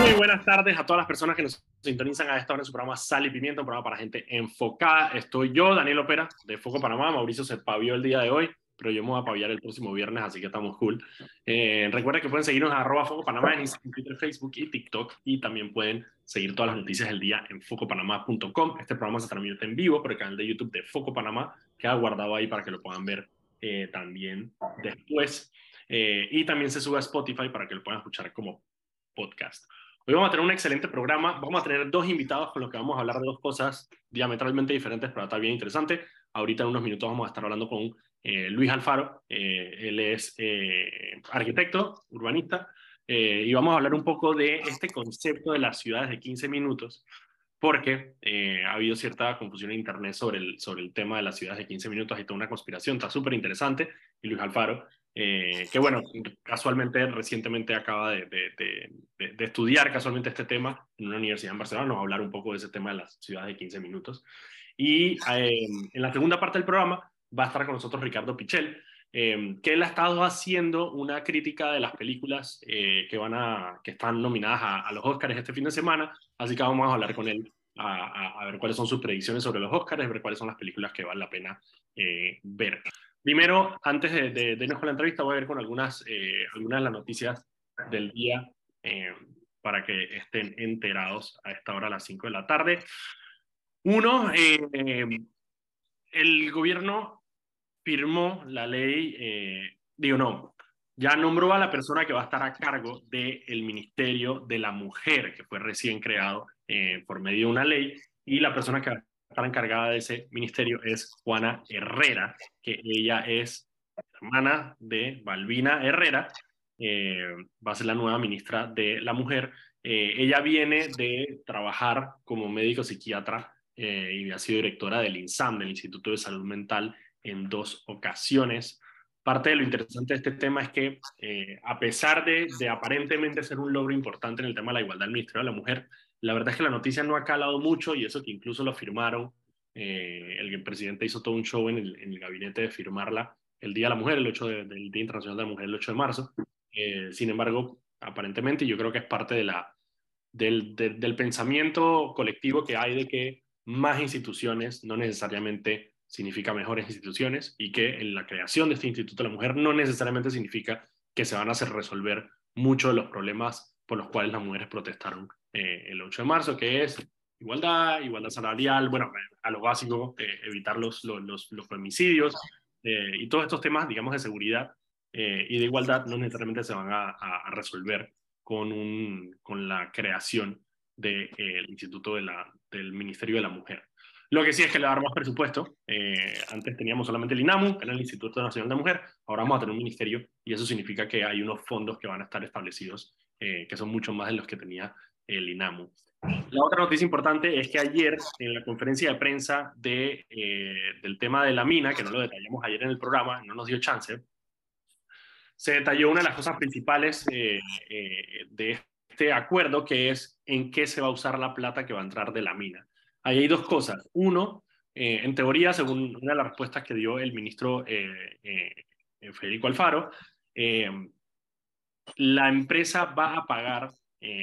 Muy buenas tardes a todas las personas que nos sintonizan a esta hora en su programa Sal y Pimienta, un programa para gente enfocada. Estoy yo, Daniel Opera, de Foco Panamá. Mauricio se pavió el día de hoy, pero yo me voy a paviar el próximo viernes, así que estamos cool. Eh, recuerden que pueden seguirnos a arroba Foco Panamá en Instagram, Twitter, Facebook y TikTok, y también pueden seguir todas las noticias del día en focopanamá.com. Este programa se transmite en vivo por el canal de YouTube de Foco Panamá, queda guardado ahí para que lo puedan ver eh, también después. Eh, y también se sube a Spotify para que lo puedan escuchar como podcast. Hoy vamos a tener un excelente programa. Vamos a tener dos invitados con los que vamos a hablar de dos cosas diametralmente diferentes, pero está bien interesante. Ahorita en unos minutos vamos a estar hablando con eh, Luis Alfaro. Eh, él es eh, arquitecto, urbanista, y vamos a hablar un poco de este concepto de las ciudades de 15 minutos, porque ha habido cierta confusión en Internet sobre el, sobre el tema de las ciudades de 15 minutos. Hay toda una conspiración, está súper interesante. Y Luis Alfaro eh, que bueno, casualmente recientemente acaba de, de, de, estudiar casualmente este tema en una universidad en Barcelona, nos va a hablar un poco de ese tema de las ciudades de 15 minutos. Y eh, en la segunda parte del programa va a estar con nosotros Ricardo Pichel, eh, que él ha estado haciendo una crítica de las películas que, van a, que están nominadas a, a, los Oscars este fin de semana, así que vamos a hablar con él a, a, ver cuáles son sus predicciones sobre los Oscars, ver cuáles son las películas que vale la pena ver. Primero, antes de, de, de irnos con la entrevista, voy a ver con algunas, eh, algunas de las noticias del día eh, para que estén enterados a esta hora, a las 5 de la tarde. Uno, eh, el gobierno firmó la ley, digo no, ya nombró a la persona que va a estar a cargo del Ministerio de la Mujer, que fue recién creado por medio de una ley, y la persona que va estar encargada de ese ministerio es Juana Herrera, que ella es hermana de Balbina Herrera, eh, va a ser la nueva ministra de la Mujer. Eh, ella viene de trabajar como médico psiquiatra eh, y ha sido directora del INSAM, del Instituto de Salud Mental, en dos ocasiones. Parte de lo interesante de este tema es que, a pesar de, de aparentemente ser un logro importante en el tema de la igualdad del Ministerio de la Mujer, la verdad es que la noticia no ha calado mucho y eso que incluso lo firmaron, eh, el presidente hizo todo un show en el, en el, gabinete de firmarla el Día de la Mujer, el 8 de, del Día Internacional de la Mujer, el 8 de marzo. Eh, sin embargo, aparentemente yo creo que es parte de la, del, de, del pensamiento colectivo que hay de que más instituciones no necesariamente significa mejores instituciones y que en la creación de este Instituto de la Mujer no necesariamente significa que se van a hacer resolver muchos de los problemas por los cuales las mujeres protestaron eh, el 8 de marzo, que es igualdad, igualdad salarial, bueno, a lo básico, eh, evitar los, los, los, femicidios eh, y todos estos temas, digamos, de seguridad y de igualdad no necesariamente se van a, a resolver con, un, con la creación del Instituto de la, del Ministerio de la Mujer. Lo que sí es que le va a dar más presupuesto. antes teníamos solamente el INAMU, que era el Instituto Nacional de la Mujer. Ahora vamos a tener un ministerio y eso significa que hay unos fondos que van a estar establecidos, que son mucho más de los que tenía el INAMU. La otra noticia importante es que ayer, en la conferencia de prensa de, eh, del tema de la mina, que no lo detallamos ayer en el programa, no nos dio chance, se detalló una de las cosas principales eh, eh, de este acuerdo, que es en qué se va a usar la plata que va a entrar de la mina. Ahí hay dos cosas. Uno, en teoría, según una de las respuestas que dio el ministro Federico Alfaro, la empresa va a pagar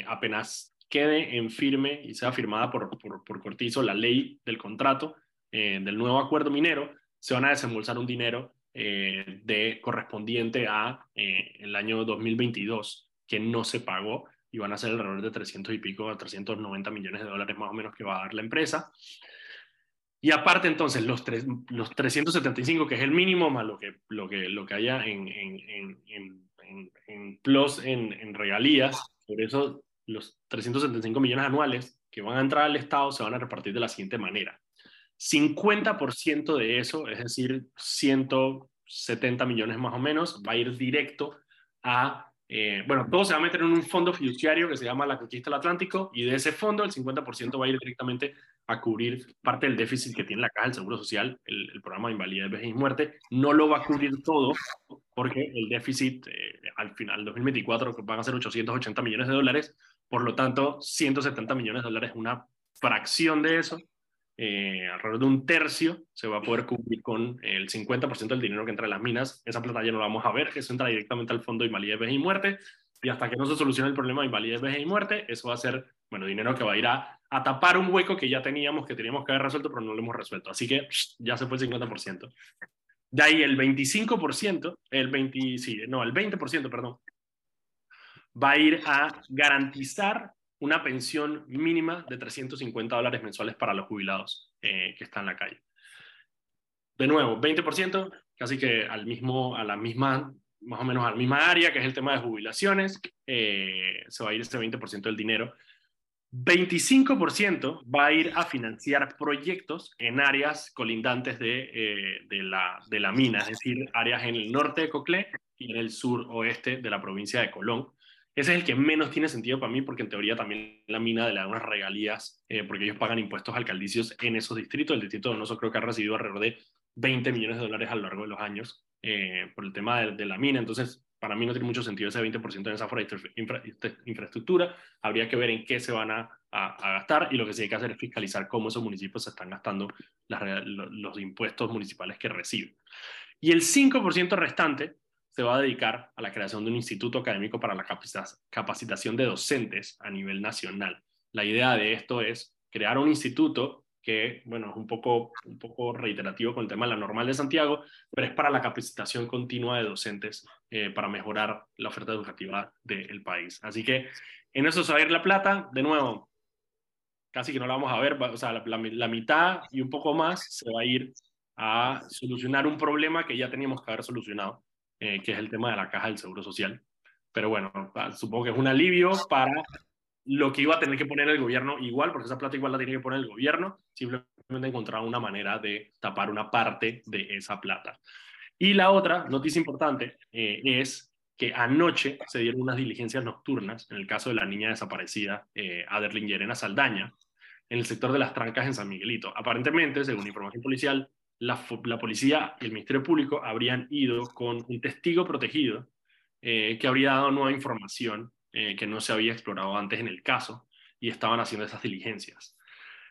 apenas quede en firme y sea firmada por, por, Cortizo la ley del contrato eh, del nuevo acuerdo minero, se van a desembolsar un dinero eh, de, correspondiente a eh, el año 2022 que no se pagó y van a ser alrededor de 300 y pico a 390 millones de dólares más o menos que va a dar la empresa. Y aparte entonces los, tres, los 375, que es el mínimo, más lo que, lo que, lo que haya en, en, en, en, en plus en regalías, por eso los 375 millones anuales que van a entrar al Estado se van a repartir de la siguiente manera. 50% de eso, es decir, 170 millones más o menos, va a ir directo a, eh, bueno, todo se va a meter en un fondo fiduciario que se llama la Conquista del Atlántico y de ese fondo el 50% va a ir directamente a cubrir parte del déficit que tiene la Caja del Seguro Social, el, programa de invalidez, vejez y muerte. No lo va a cubrir todo porque el déficit eh, al final, 2024, van a ser 880 millones de dólares, por lo tanto, 170 millones de dólares es una fracción de eso. Eh, alrededor de un tercio se va a poder cubrir con el 50% del dinero que entra en las minas. Esa plata ya no la vamos a ver, eso entra directamente al fondo de invalidez, y muerte. Y hasta que no se solucione el problema de invalidez, vejez y muerte, eso va a ser, bueno, dinero que va a ir a, a tapar un hueco que ya teníamos, que teníamos que haber resuelto, pero no lo hemos resuelto. Así que ya se fue el 50%. De ahí el 25%, el 20, sí, no, el 20%, perdón, va a ir a garantizar una pensión mínima de 350 dólares mensuales para los jubilados eh, que están en la calle. De nuevo, 20%, casi que al mismo, a la misma, más o menos a la misma área, que es el tema de jubilaciones, eh, se va a ir ese 20% del dinero. 25% va a ir a financiar proyectos en áreas colindantes de, eh, de, la, de la mina, es decir, áreas en el norte de Coclé y en el sur oeste de la provincia de Colón. Ese es el que menos tiene sentido para mí, porque en teoría también la mina le da unas regalías, eh, porque ellos pagan impuestos alcaldicios en esos distritos. El distrito de Donoso creo que ha recibido alrededor de 20 millones de dólares a lo largo de los años eh, por el tema de, la mina. Entonces, para mí no tiene mucho sentido ese 20% en esa infraestructura. Habría que ver en qué se van a, gastar y lo que sí hay que hacer es fiscalizar cómo esos municipios se están gastando los impuestos municipales que reciben. Y el 5% restante se va a dedicar a la creación de un instituto académico para la capacitación de docentes a nivel nacional. La idea de esto es crear un instituto que, bueno, es un poco, un poco reiterativo con el tema de la normal de Santiago, pero es para la capacitación continua de docentes eh, para mejorar la oferta educativa del país. Así que en eso se va a ir la plata. De nuevo, casi que no la vamos a ver, o sea, la, la mitad y un poco más se va a ir a solucionar un problema que ya teníamos que haber solucionado eh, que es el tema de la caja del Seguro Social. Pero bueno, supongo que es un alivio para lo que iba a tener que poner el gobierno igual, porque esa plata igual la tiene que poner el gobierno, simplemente encontrar una manera de tapar una parte de esa plata. Y la otra noticia importante eh, es que anoche se dieron unas diligencias nocturnas en el caso de la niña desaparecida, eh, Aderlin Yerena Saldaña, en el sector de las trancas en San Miguelito. Aparentemente, según información policial, la, policía y el Ministerio Público habrían ido con un testigo protegido eh, que habría dado nueva información eh, que no se había explorado antes en el caso y estaban haciendo esas diligencias.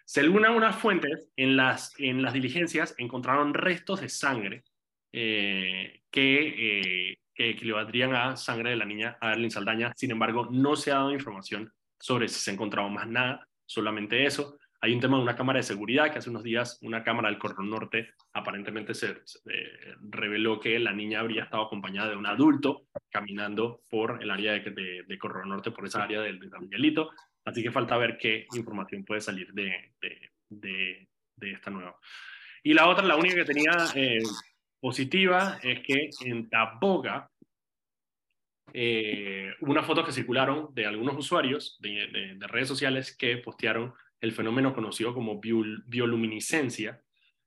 Según algunas fuentes, en las, en las diligencias encontraron restos de sangre eh, que, que equivaldrían a sangre de la niña Arlene Saldaña. Sin embargo, no se ha dado información sobre si se ha encontrado más nada, solamente eso. Hay un tema de una cámara de seguridad que hace unos días una cámara del Corredor Norte aparentemente se, eh, reveló que la niña habría estado acompañada de un adulto caminando por el área de, de, Corredor Norte, por esa área del, de. Así que falta ver qué información puede salir de, de, esta nueva. Y la otra, la única que tenía eh, positiva, es que en Taboga eh, unas fotos que circularon de algunos usuarios de, redes sociales que postearon el fenómeno conocido como bioluminiscencia,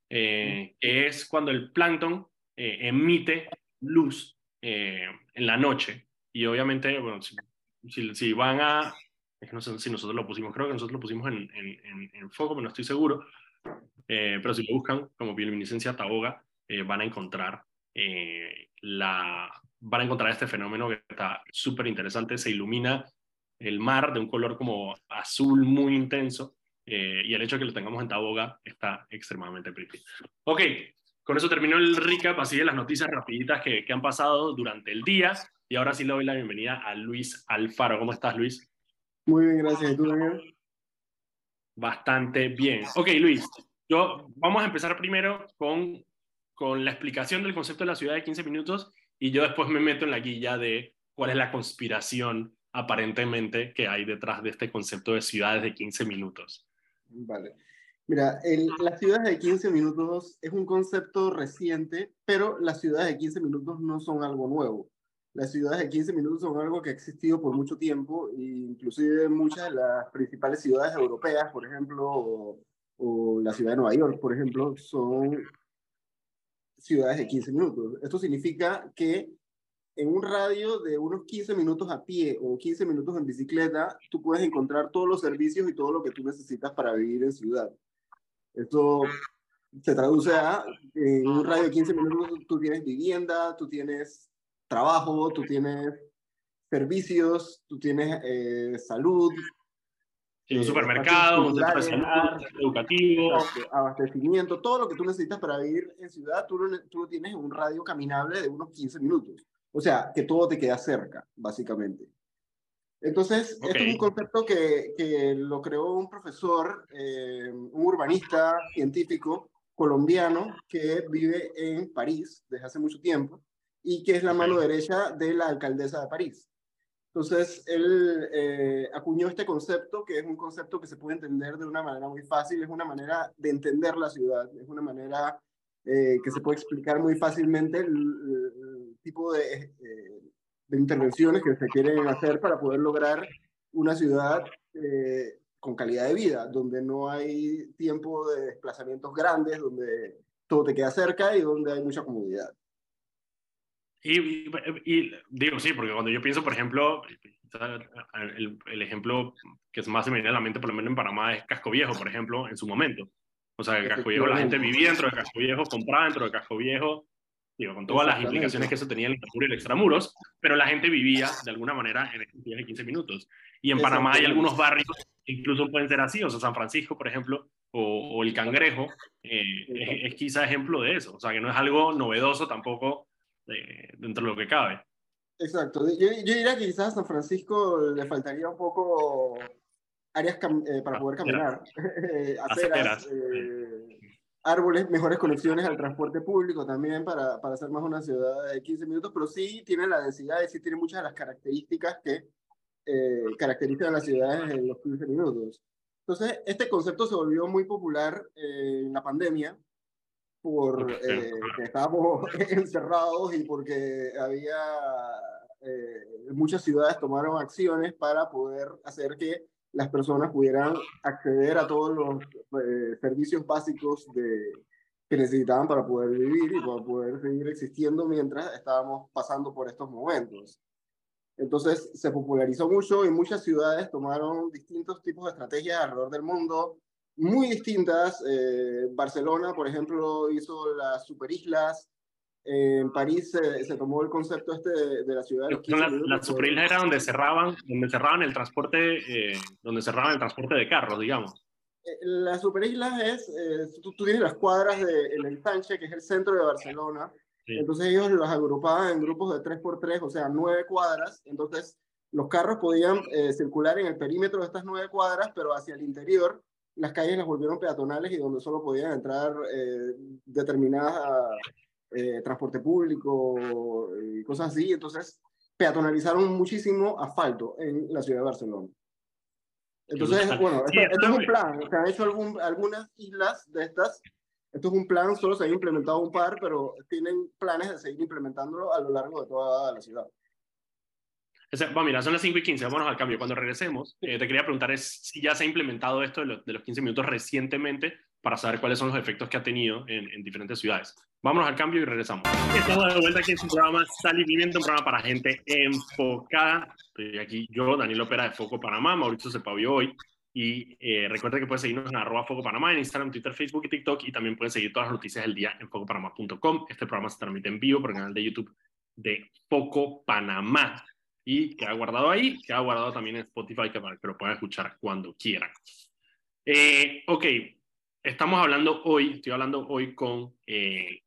eh, que es cuando el plancton eh, emite luz eh, en la noche. Y obviamente, bueno, si, si, van a, es que no sé si nosotros lo pusimos, creo que nosotros lo pusimos en, en, en, foco, pero no estoy seguro. pero si lo buscan como bioluminiscencia taoga, van a encontrar la, van a encontrar este fenómeno que está súper interesante. Se ilumina el mar de un color como azul muy intenso eh, y el hecho de que lo tengamos en Taboga está extremadamente pretty. Ok, con eso terminó el recap así de las noticias rapiditas que, que han pasado durante el día. Y ahora sí le doy la bienvenida a Luis Alfaro. ¿Cómo estás, Luis? Muy bien, gracias. ¿Y tú, Daniel? Bastante bien. Ok, Luis, yo, vamos a empezar primero con, con la explicación del concepto de la ciudad de 15 minutos y yo después me meto en la guía de cuál es la conspiración aparentemente que hay detrás de este concepto de ciudades de 15 minutos. Vale. Mira, el, las ciudades de 15 minutos es un concepto reciente, pero las ciudades de 15 minutos no son algo nuevo. Las ciudades de 15 minutos son algo que ha existido por mucho tiempo, e inclusive muchas de las principales ciudades europeas, por ejemplo, o, o la ciudad de Nueva York, por ejemplo, son ciudades de 15 minutos. Esto significa que en un radio de unos 15 minutos a pie o 15 minutos en bicicleta, tú puedes encontrar todos los servicios y todo lo que tú necesitas para vivir en ciudad. Esto se traduce a, en un radio de 15 minutos tú tienes vivienda, tú tienes trabajo, tú tienes servicios, tú tienes eh, salud. un supermercado, un centro educativo. Abastecimiento, todo lo que tú necesitas para vivir en ciudad, tú tú lo tienes en un radio caminable de unos 15 minutos. O sea, que todo te queda cerca, básicamente. Entonces, este es un concepto que, que, lo creó un profesor, eh, un urbanista científico colombiano que vive en París desde hace mucho tiempo y que es la mano derecha de la alcaldesa de París. Entonces, él eh, acuñó este concepto, que es un concepto que se puede entender de una manera muy fácil, es una manera de entender la ciudad, es una manera eh, que se puede explicar muy fácilmente tipo de, de intervenciones que se quieren hacer para poder lograr una ciudad eh, con calidad de vida, donde no hay tiempo de desplazamientos grandes, donde todo te queda cerca y donde hay mucha comodidad. Y, y, digo, sí, porque cuando yo pienso, por ejemplo, el, el, ejemplo que más se me viene a la mente, por lo menos en Panamá, es Casco Viejo, por ejemplo, en su momento. O sea, el Casco Viejo, la gente vivía dentro de Casco Viejo, compraba dentro de Casco Viejo, digo, con todas las implicaciones que eso tenía en el y el extramuros, pero la gente vivía de alguna manera en el de 15 minutos. Y en Panamá hay algunos barrios que incluso pueden ser así, o sea, San Francisco, por ejemplo, o, el Cangrejo, eh, es, quizá ejemplo de eso, o sea, que no es algo novedoso tampoco eh, dentro de lo que cabe. Exacto, yo, yo, diría que quizás a San Francisco le faltaría un poco áreas eh, para poder caminar, aceras, árboles, mejores conexiones al transporte público también para, para hacer más una ciudad de 15 minutos, pero sí tiene la densidad y sí tiene muchas de las características que eh, caracterizan a las ciudades en los 15 minutos. Entonces, este concepto se volvió muy popular eh, en la pandemia por eh, que estábamos encerrados y porque había muchas ciudades tomaron acciones para poder hacer que las personas pudieran acceder a todos los eh, servicios básicos de, que necesitaban para poder vivir y para poder seguir existiendo mientras estábamos pasando por estos momentos. Entonces se popularizó mucho y muchas ciudades tomaron distintos tipos de estrategias alrededor del mundo, muy distintas. Eh, Barcelona, por ejemplo, hizo las superislas, en París se, tomó el concepto este de, la ciudad de los La, la era donde cerraban, donde cerraban el transporte, eh, donde cerraban el transporte de carros, digamos. Eh, la superisla es, eh, tú, tienes las cuadras del de, ensanche, que es el centro de Barcelona, entonces ellos las agrupaban en grupos de 3x3, o sea, nueve cuadras, entonces los carros podían circular en el perímetro de estas nueve cuadras, pero hacia el interior las calles las volvieron peatonales y donde solo podían entrar determinadas eh, transporte público y cosas así. Entonces, peatonalizaron muchísimo asfalto en la ciudad de Barcelona. Entonces, bueno, esto, es un plan. Se han hecho algún, algunas islas de estas. Esto es un plan, solo se ha implementado un par, pero tienen planes de seguir implementándolo a lo largo de toda la ciudad. Bueno, mira, son las 5 y 15, vámonos al cambio. Cuando regresemos, eh, te quería preguntar es si ya se ha implementado esto de, de, los 15 minutos recientemente para saber cuáles son los efectos que ha tenido en, en diferentes ciudades. Vámonos al cambio y regresamos. Estamos de vuelta aquí en su programa Sal y Pimienta, un programa para gente enfocada. Estoy aquí yo, Daniel Opera de Foco Panamá, Mauricio Sepavió hoy. Y eh, recuerda que puedes seguirnos en arroba Foco Panamá, en Instagram, Twitter, Facebook y TikTok. Y también puedes seguir todas las noticias del día en focopanamá.com. Este programa se transmite en vivo por el canal de YouTube de Foco Panamá. Y queda guardado ahí, queda guardado también en Spotify que para que lo puedan escuchar cuando quieran. Eh, ok, estamos hablando hoy, estoy hablando hoy con eh,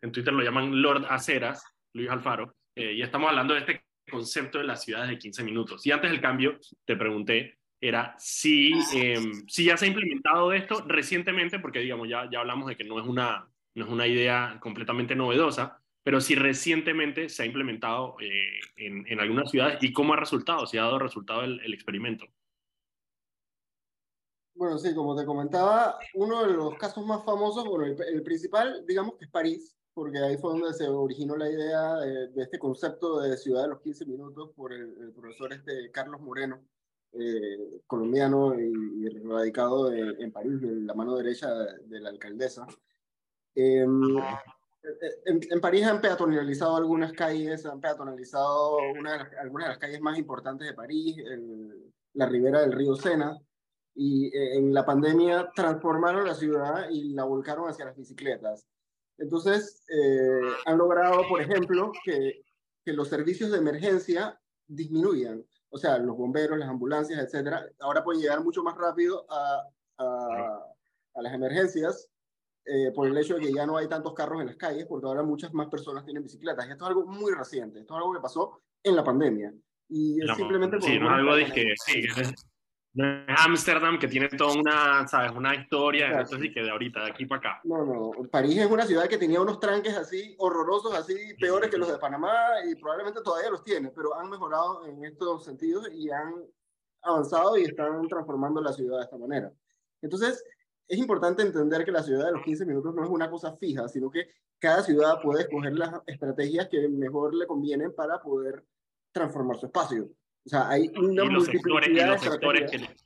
en Twitter lo llaman Lord Aceras, Luis Alfaro, eh, y estamos hablando de este concepto de las ciudades de 15 minutos. Y antes del cambio, te pregunté, era si, em, si ya se ha implementado esto recientemente, porque digamos, ya, ya hablamos de que no es, una, no es una idea completamente novedosa, pero si recientemente se ha implementado eh, en, en, algunas ciudades y cómo ha resultado, si ha dado resultado el, experimento. Bueno, sí, como te comentaba, uno de los casos más famosos, bueno, el, el, principal, digamos que es París, porque ahí fue donde se originó la idea de, este concepto de ciudad de los 15 minutos por el, profesor este Carlos Moreno, eh, colombiano y, radicado en, París, de la mano derecha de, la alcaldesa. Em, en, París han peatonalizado algunas calles, han peatonalizado una algunas de las calles más importantes de París, la ribera del río Sena, y eh, en la pandemia transformaron la ciudad y la volcaron hacia las bicicletas. Entonces, eh, han logrado, por ejemplo, que, que, los servicios de emergencia disminuyan. O sea, los bomberos, las ambulancias, etcétera, ahora pueden llegar mucho más rápido a, a, a las emergencias eh, por el hecho de que ya no hay tantos carros en las calles, porque ahora muchas más personas tienen bicicletas. Y esto es algo muy reciente, esto es algo que pasó en la pandemia. Y es simplemente Sí, no algo de que, sí, Ámsterdam, que tiene toda una, ¿sabes? Una historia, entonces sí que de ahorita, de aquí para acá. No, no, París es una ciudad que tenía unos tranques así horrorosos, así peores que los de Panamá y probablemente todavía los tiene, pero han mejorado en estos sentidos y han avanzado y están transformando la ciudad de esta manera. Entonces, es importante entender que la ciudad de los 15 minutos no es una cosa fija, sino que cada ciudad puede escoger las estrategias que mejor le convienen para poder transformar su espacio. O sea, hay una y los sectores, y los sectores, que le,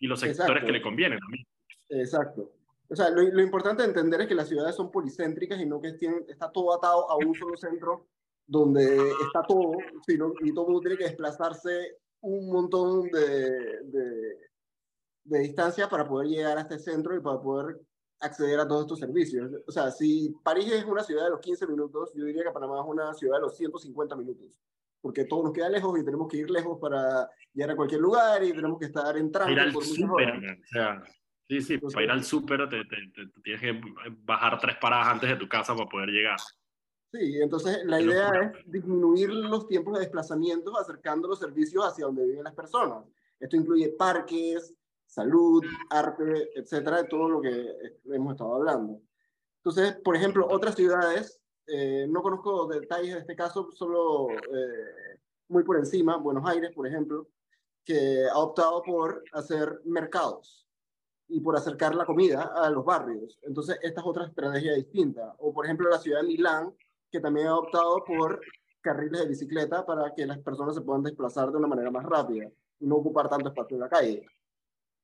y los sectores que le convienen también. Exacto. O sea, lo, lo, importante de entender es que las ciudades son policéntricas y no que estén, está todo atado a un solo centro donde está todo, sino, y todo mundo tiene que desplazarse un montón de, de, de distancia para poder llegar a este centro y para poder acceder a todos estos servicios. O sea, si París es una ciudad de los 15 minutos, yo diría que Panamá es una ciudad de los 150 minutos porque todo nos queda lejos y tenemos que ir lejos para llegar a cualquier lugar y tenemos que estar entrando. Ir al súper, o sea, sí, sí, para ir al súper te, tienes que bajar tres paradas antes de tu casa para poder llegar. Sí, entonces la idea es disminuir los tiempos de desplazamiento acercando los servicios hacia donde viven las personas. Esto incluye parques, salud, arte, etcétera, de todo lo que hemos estado hablando. Entonces, por ejemplo, otras ciudades eh, no conozco detalles de este caso, solo eh, muy por encima, Buenos Aires, por ejemplo, que ha optado por hacer mercados y por acercar la comida a los barrios. Entonces, esta es otra estrategia distinta. O, por ejemplo, la ciudad de Milán, que también ha optado por carriles de bicicleta para que las personas se puedan desplazar de una manera más rápida y no ocupar tanto espacio en la calle.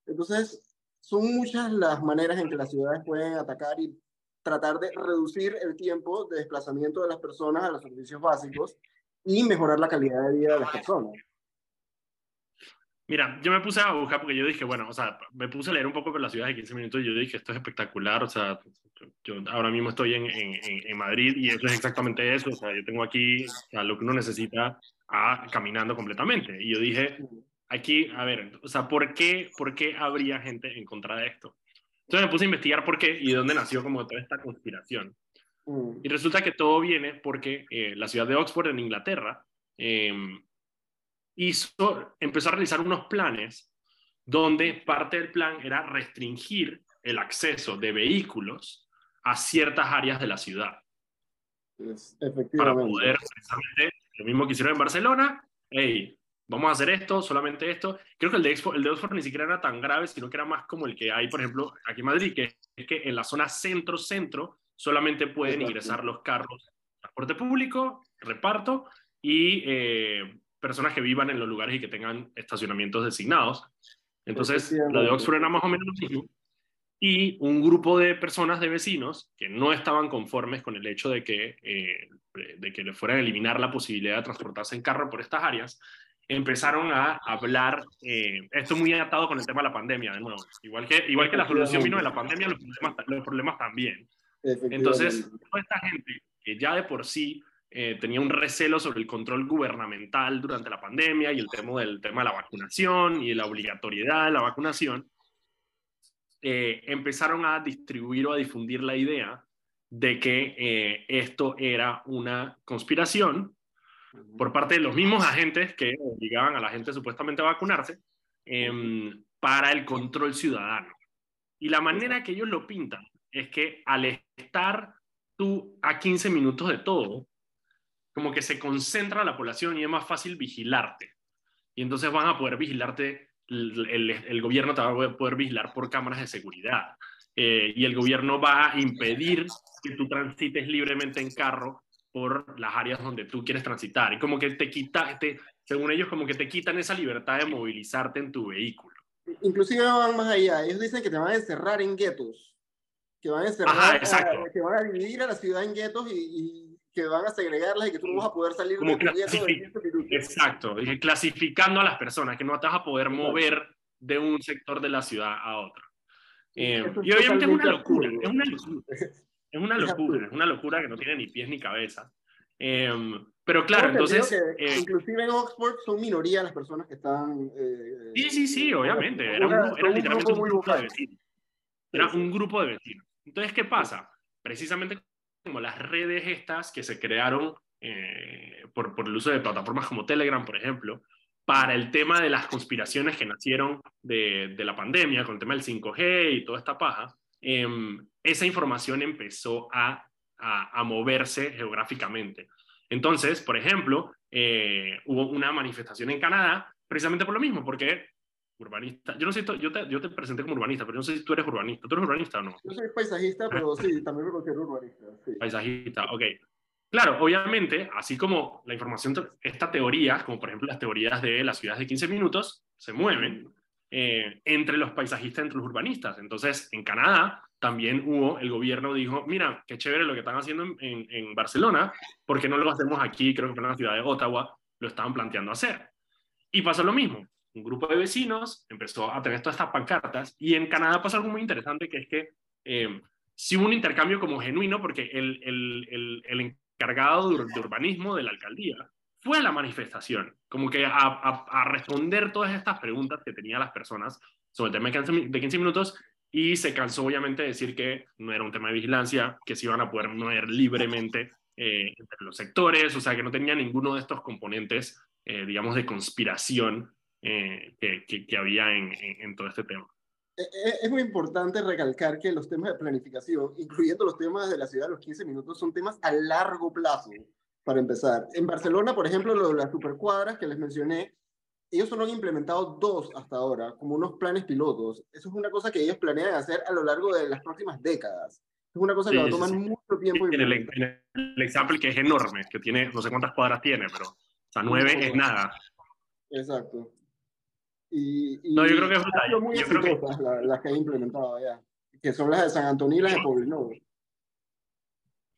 Entonces, son muchas las maneras en que las ciudades pueden atacar y tratar de reducir el tiempo de desplazamiento de las personas a los servicios básicos y mejorar la calidad de vida de las personas. Mira, yo me puse a buscar porque yo dije, bueno, o sea, me puse a leer un poco por la ciudad de 15 minutos y yo dije, esto es espectacular, o sea, yo ahora mismo estoy en, en, en Madrid y eso es exactamente eso, o sea, yo tengo aquí a lo que uno necesita a, caminando completamente. Y yo dije, aquí, a ver, o sea, ¿por qué, ¿por qué habría gente en contra de esto? Entonces me puse a investigar por qué y de dónde nació como toda esta conspiración. Mm. Y resulta que todo viene porque eh, la ciudad de Oxford en Inglaterra em, hizo, empezó a realizar unos planes donde parte del plan era restringir el acceso de vehículos a ciertas áreas de la ciudad. Para poder, precisamente, lo mismo que hicieron en Barcelona, hey, vamos a hacer esto, solamente esto. Creo que el de, el de Oxford ni siquiera era tan grave, sino que era más como el que hay, por ejemplo, aquí en Madrid, que es que en la zona centro-centro solamente pueden ingresar los carros, transporte público, reparto y eh, personas que vivan en los lugares y que tengan estacionamientos designados. Entonces, lo de Oxford era más o menos lo mismo. Y un grupo de personas, de vecinos, que no estaban conformes con el hecho de que, eh, de que le fueran a eliminar la posibilidad de transportarse en carro por estas áreas, empezaron a hablar, eh, esto muy atado con el tema de la pandemia, de nuevo, igual que, igual que la solución vino de la pandemia, los problemas, los problemas también. Entonces, toda esta gente que ya de por sí eh, tenía un recelo sobre el control gubernamental durante la pandemia y el tema del tema de la vacunación y la obligatoriedad de la vacunación, eh, empezaron a distribuir o a difundir la idea de que esto era una conspiración por parte de los mismos agentes que obligaban a la gente supuestamente a vacunarse em, para el control ciudadano. Y la manera que ellos lo pintan es que al estar tú a 15 minutos de todo, como que se concentra la población y es más fácil vigilarte. Y entonces van a poder vigilarte, el, gobierno te va a poder vigilar por cámaras de seguridad. Eh, y el gobierno va a impedir que tú transites libremente en carro por las áreas donde tú quieres transitar. Y como que te quita, te, según ellos, como que te quitan esa libertad de movilizarte en tu vehículo. Inclusive van más allá. Ellos dicen que te van a encerrar en guetos. Que van a encerrar, que van a dividir a la ciudad en guetos y, que van a segregarlas y que tú no vas a poder salir como de Exacto, clasificando a las personas, que no te vas a poder mover de un sector de la ciudad a otro. Eh, y obviamente es una locura, es una locura. Es una locura, es una locura que no tiene ni pies ni cabeza. Em, pero claro, entonces... Eh, inclusive en Oxford son minoría las personas que están... Eh, sí, sí, sí, obviamente. Era, un, era literalmente un grupo, de vecinos. Era un grupo de vecinos. Entonces, ¿qué pasa? Precisamente como las redes estas que se crearon eh, por, por el uso de plataformas como Telegram, por ejemplo, para el tema de las conspiraciones que nacieron de, de la pandemia, con el tema del 5G y toda esta paja, em, esa información empezó a, a, a, moverse geográficamente. Entonces, por ejemplo, eh, hubo una manifestación en Canadá precisamente por lo mismo, porque urbanista, yo no sé, yo te, yo te presenté como urbanista, pero no sé si tú eres urbanista. ¿Tú eres urbanista o no? Yo soy paisajista, pero sí, también me considero urbanista. Sí. Paisajista, ok. Claro, obviamente, así como la información, estas teorías, como por ejemplo las teorías de las ciudades de 15 minutos, se mueven eh, entre los paisajistas, entre los urbanistas. Entonces, en Canadá también hubo, el gobierno dijo, mira, qué chévere lo que están haciendo en, Barcelona, ¿por qué no lo hacemos aquí? Creo que en la ciudad de Ottawa lo estaban planteando hacer. Y pasó lo mismo. Un grupo de vecinos empezó a tener todas estas pancartas y en Canadá pasó algo muy interesante que es que eh, sí hubo un intercambio como genuino porque el encargado de urbanismo de la alcaldía fue la manifestación, como que a, a, a, responder todas estas preguntas que tenían las personas sobre el tema de 15 minutos y se cansó obviamente de decir que no era un tema de vigilancia, que se iban a poder mover libremente eh, entre los sectores, o sea, que no tenía ninguno de estos componentes, eh, digamos, de conspiración eh, que, que, que, había en, en, todo este tema. Es muy importante recalcar que los temas de planificación, incluyendo los temas de la ciudad de los 15 minutos, son temas a largo plazo, para empezar. En Barcelona, por ejemplo, lo de las supercuadras que les mencioné, ellos solo han implementado dos hasta ahora, como unos planes pilotos. Eso es una cosa que ellos planean hacer a lo largo de las próximas décadas. Es una cosa que sí, va a tomar sí, mucho tiempo. En el, en el example que es enorme, que tiene, no sé cuántas cuadras tiene, pero o sea, nueve es nada. Exacto. Y, y no, yo creo que es muy yo creo que... las, las que he implementado ya, que son las de San Antonio y las de Poblenou.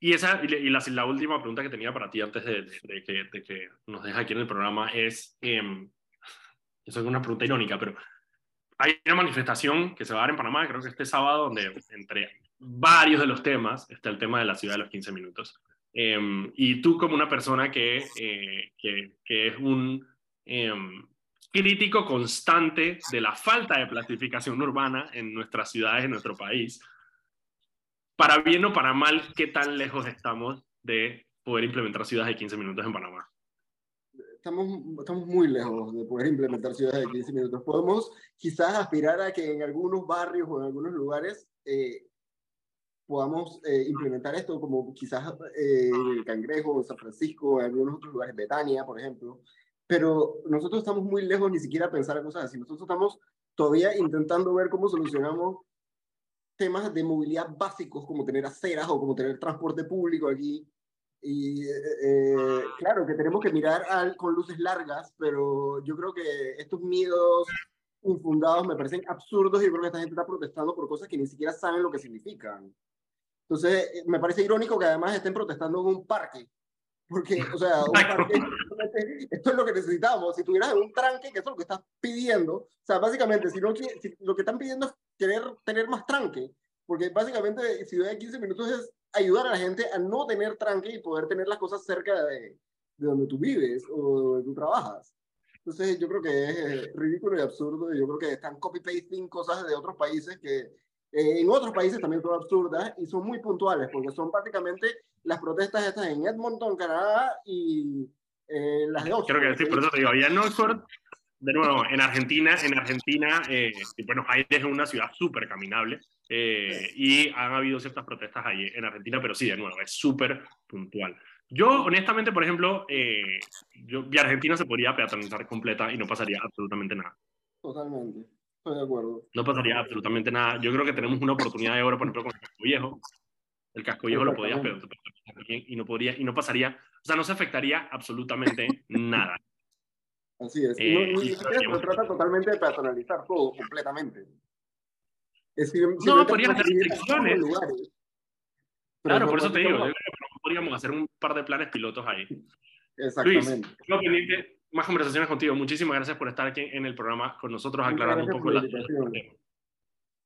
Y, esa, y, la, última pregunta que tenía para ti antes de, que, nos dejes aquí en el programa es, eh, eso es una pregunta irónica, pero hay una manifestación que se va a dar en Panamá, creo que este sábado, donde entre varios de los temas está el tema de la ciudad de los 15 minutos. Eh, y tú como una persona que, eh, que, que es un em, crítico constante de la falta de planificación urbana en nuestras ciudades, en nuestro país, para bien o para mal, ¿qué tan lejos estamos de poder implementar ciudades de 15 minutos en Panamá? Estamos, estamos muy lejos de poder implementar ciudades de 15 minutos. Podemos quizás aspirar a que en algunos barrios o en algunos lugares eh, podamos eh, implementar esto, como quizás eh, el Cangrejo, en San Francisco, en algunos otros lugares, Betania, por ejemplo. Pero nosotros estamos muy lejos ni siquiera pensar en cosas así. Nosotros estamos todavía intentando ver cómo solucionamos temas de movilidad básicos como tener aceras o como tener transporte público aquí. Y eh, eh, claro que tenemos que mirar al, con luces largas, pero yo creo que estos miedos infundados me parecen absurdos y creo que esta gente está protestando por cosas que ni siquiera saben lo que significan. Entonces, eh, me parece irónico que además estén protestando en un parque, porque, o sea, un parque, esto es lo que necesitamos. Si tuvieras un tranque, que eso es lo que estás pidiendo, o sea, básicamente, si, no, si lo que están pidiendo es querer tener más tranque, porque básicamente Ciudad de 15 minutos es ayudar a la gente a no tener tranque y poder tener las cosas cerca de, de donde tú vives o de donde tú trabajas. Entonces yo creo que es ridículo y absurdo yo creo que están copy-pasting cosas de otros países que eh, en otros países también son absurdas y son muy puntuales porque son prácticamente las protestas estas en Edmonton, Canadá y eh, las de Oxford. Creo que sí, por eso te digo, y en Oxford de nuevo, en Argentina, en Argentina, eh, bueno, Aires es una ciudad súper caminable eh, y han habido ciertas protestas ahí en Argentina, pero sí, de nuevo, es súper puntual. Yo, honestamente, por ejemplo, eh, yo, mi Argentina se podría peatonizar completa y no pasaría absolutamente nada. Totalmente, estoy de acuerdo. No pasaría absolutamente nada. Yo creo que tenemos una oportunidad de oro, por ejemplo, con el casco viejo. El casco viejo lo podías peatonizar y no, podría, y no pasaría, o sea, no se afectaría absolutamente nada. Así es. Eh, no, ni siquiera se trata totalmente de personalizar todo completamente. Es no, podrían hacer restricciones. Claro, por eso te digo, podríamos hacer un par de planes pilotos ahí. Exactamente. Luis, más conversaciones contigo. Muchísimas gracias por estar aquí en el programa con nosotros, aclarando un poco la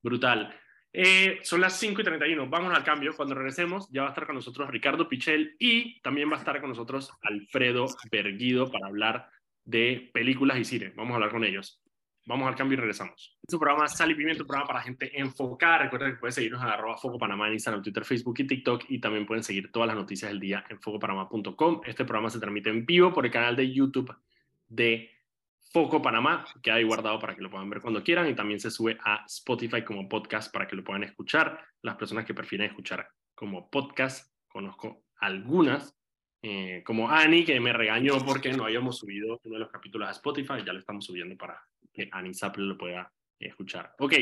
Brutal. Eh, son las 5 y 31. Vamos al cambio. Cuando regresemos, ya va a estar con nosotros Ricardo Pichel y también va a estar con nosotros Alfredo Berguido para hablar de películas y cine. Vamos a hablar con ellos. Vamos al cambio y regresamos. Este programa Sal y Pimiento, un programa para gente enfocada. Recuerden que pueden seguirnos en arroba Foco Panamá en Instagram, Twitter, Facebook y TikTok. Y también pueden seguir todas las noticias del día en focopanamá.com. Este programa se transmite en vivo por el canal de YouTube de Foco Panamá, que hay guardado para que lo puedan ver cuando quieran. Y también se sube a Spotify como podcast para que lo puedan escuchar. Las personas que prefieren escuchar como podcast, conozco algunas, eh, como Ani, que me regañó porque no habíamos subido uno de los capítulos a Spotify. Ya lo estamos subiendo para que Annie Zapple lo pueda escuchar. Ok,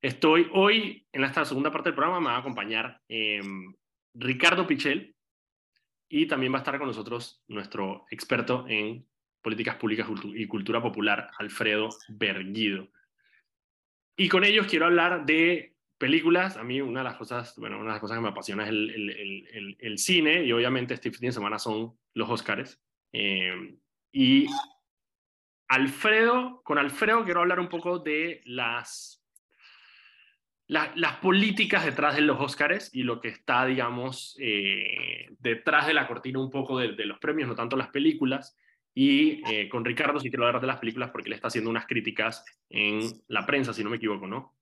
estoy hoy en esta segunda parte del programa, me va a acompañar em, Ricardo Pichel y también va a estar con nosotros nuestro experto en políticas públicas y cultura popular, Alfredo Berguido. Y con ellos quiero hablar de películas. A mí una de las cosas, bueno, una de las cosas que me apasiona es el, el, el, el cine y obviamente este fin de semana son los Oscars. Eh, y Alfredo, con Alfredo quiero hablar un poco de las, las políticas detrás de los Óscares y lo que está, digamos, eh, detrás de la cortina un poco de, los premios, no tanto las películas. Y eh, con Ricardo sí quiero hablar de las películas porque le está haciendo unas críticas en la prensa, si no me equivoco, ¿no?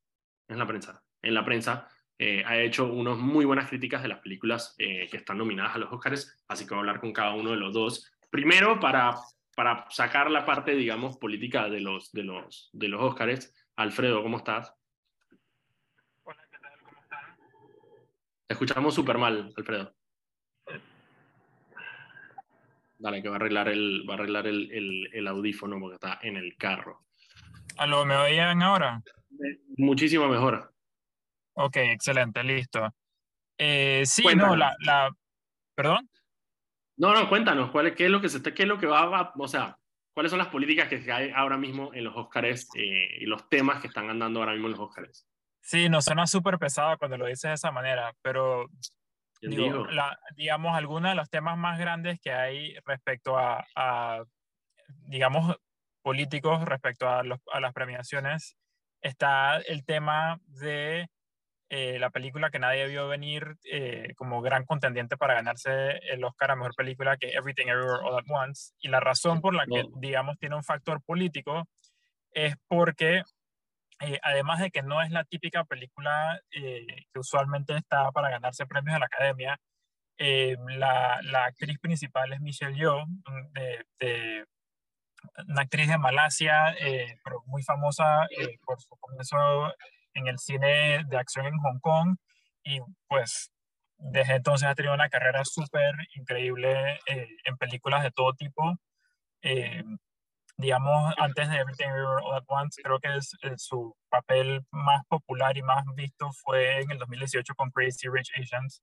En la prensa. En la prensa eh, ha hecho unas muy buenas críticas de las películas que están nominadas a los Óscares, así que voy a hablar con cada uno de los dos. Primero, para para sacar la parte, digamos, política de los, de los, de los Óscares. Alfredo, ¿cómo estás? Hola, ¿qué tal? ¿Cómo están? Te escuchamos súper mal, Alfredo. Dale, que va a arreglar el, va a arreglar el, el, el audífono porque está en el carro. ¿Aló, me oían ahora? Muchísimo mejor. Ok, excelente, listo. Eh, sí, no, la, la... ¿Perdón? No, no, cuéntanos, ¿cuál, qué, es lo que se, qué es lo que va a, o sea, cuáles son las políticas que hay ahora mismo en los Óscares eh, y los temas que están andando ahora mismo en los Óscares? Sí, nos suena súper pesado cuando lo dices de esa manera, pero digo, la, digamos, algunos de los temas más grandes que hay respecto a, a digamos, políticos respecto a, los, a las premiaciones, está el tema de eh, la película que nadie vio venir eh, como gran contendiente para ganarse el Oscar a Mejor Película que Everything Everywhere All at Once. Y la razón por la que, digamos, tiene un factor político es porque, eh, además de que no es la típica película que usualmente está para ganarse premios de la Academia, la, la, actriz principal es Michelle Yeoh, de, una actriz de Malasia, pero muy famosa por su comienzo en el cine de acción en Hong Kong y pues desde entonces ha tenido una carrera súper increíble eh, en películas de todo tipo. Digamos, antes de Everything Everywhere All at Once, creo que es, eh, su papel más popular y más visto fue en el 2018 con Crazy Rich Asians.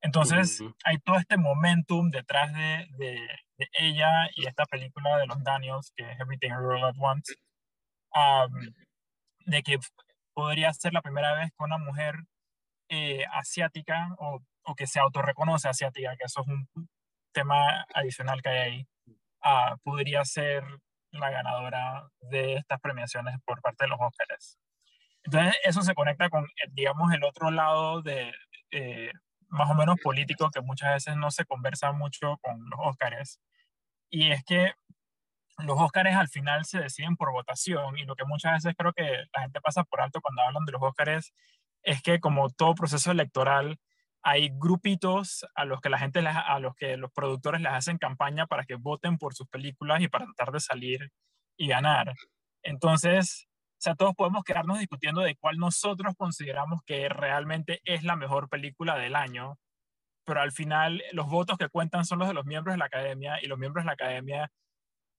Entonces, hay todo este momentum detrás de, de, ella y esta película de los Daniels, que es Everything Everywhere All at Once, de que podría ser la primera vez que una mujer eh, asiática o, o, que se autorreconoce asiática, que eso es un tema adicional que hay ahí, uh, podría ser la ganadora de estas premiaciones por parte de los Óscares. Entonces, eso se conecta con, eh, digamos, el otro lado de, eh, más o menos político que muchas veces no se conversa mucho con los Óscares. Y es que los Óscares al final se deciden por votación y lo que muchas veces creo que la gente pasa por alto cuando hablan de los Óscares es que como todo proceso electoral hay grupitos a los que la gente a los que los productores les hacen campaña para que voten por sus películas y para tratar de salir y ganar. Entonces, o sea, todos podemos quedarnos discutiendo de cuál nosotros consideramos que realmente es la mejor película del año, pero al final los votos que cuentan son los de los miembros de la academia y los miembros de la academia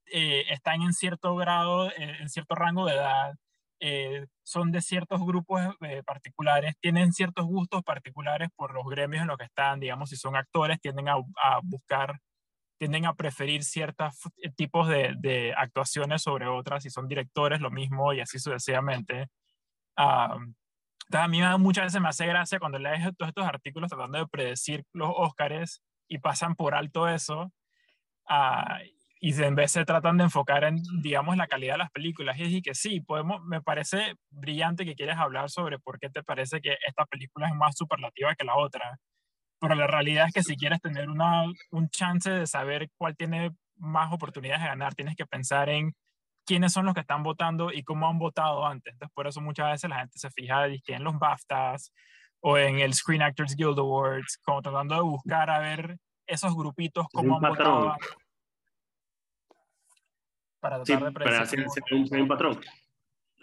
eh, están en cierto grado, en cierto rango de edad, eh, son de ciertos grupos particulares, tienen ciertos gustos particulares por los gremios en los que están, digamos, si son actores, tienden a, buscar, tienden a preferir ciertos tipos de, de, actuaciones sobre otras, si son directores, lo mismo y así sucesivamente. a mí muchas veces me hace gracia cuando lees todos estos artículos tratando de predecir los Óscares y pasan por alto eso. Uh, y en vez se tratan de enfocar en, digamos, la calidad de las películas. Y dije que sí, podemos, me parece brillante que quieras hablar sobre por qué te parece que esta película es más superlativa que la otra. Pero la realidad es que si quieres tener una, un chance de saber cuál tiene más oportunidades de ganar, tienes que pensar en quiénes son los que están votando y cómo han votado antes. Entonces, por eso muchas veces la gente se fija en los BAFTAs o en el Screen Actors Guild Awards, como tratando de buscar a ver esos grupitos cómo han votado antes. Para tratar de predecir. Para un, patrón.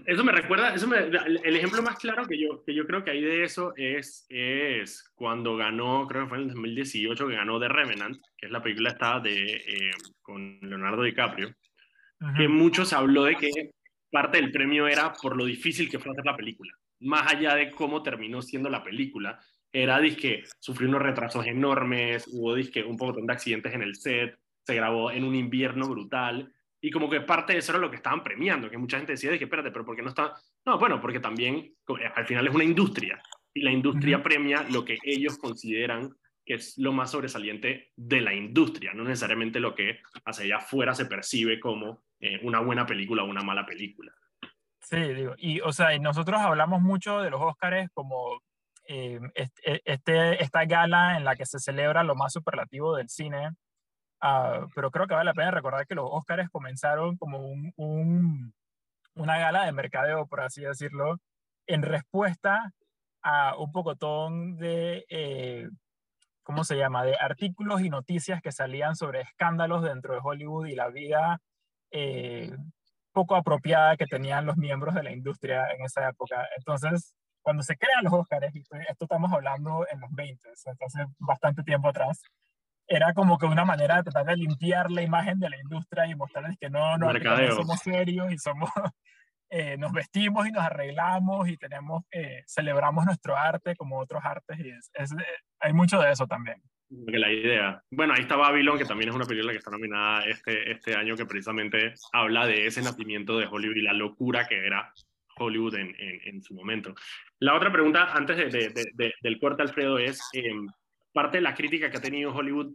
Eso me recuerda, eso el ejemplo más claro que yo, que yo creo que hay de eso es, es cuando ganó, creo que fue en el 2018, que ganó The Revenant, que es la película esta de, eh, con Leonardo DiCaprio, que mucho se habló de que parte del premio era por lo difícil que fue hacer la película, más allá de cómo terminó siendo la película. Era, disque, sufrió unos retrasos enormes, hubo, disque, un poco de accidentes en el set, se grabó en un invierno brutal, y como que parte de eso era lo que estaban premiando, que mucha gente decía, que espérate, pero ¿por qué no está? No, bueno, porque también eh, al final es una industria y la industria premia lo que ellos consideran que es lo más sobresaliente de la industria, no necesariamente lo que hacia allá afuera se percibe como eh, una buena película o una mala película. Sí, digo, y o sea, nosotros hablamos mucho de los Óscares como eh, este, esta gala en la que se celebra lo más superlativo del cine, Ah, pero creo que vale la pena recordar que los Oscars comenzaron como un, un, una gala de mercadeo, por así decirlo, en respuesta a un pocotón de, eh, ¿cómo se llama?, de artículos y noticias que salían sobre escándalos dentro de Hollywood y la vida eh, poco apropiada que tenían los miembros de la industria en esa época. Entonces, cuando se crean los Oscars, esto estamos hablando en los 20, hace bastante tiempo atrás, era como que una manera de tratar de limpiar la imagen de la industria y mostrarles que no, no, somos serios y somos, eh, nos vestimos y nos arreglamos y tenemos, eh, celebramos nuestro arte como otros artes y es, eh, hay mucho de eso también. La idea. Bueno, ahí está Babylon, que también es una película que está nominada este, este año, que precisamente habla de ese nacimiento de Hollywood y la locura que era Hollywood en, en, su momento. La otra pregunta, antes de, de, del corte, Alfredo, es, em, parte de la crítica que ha tenido Hollywood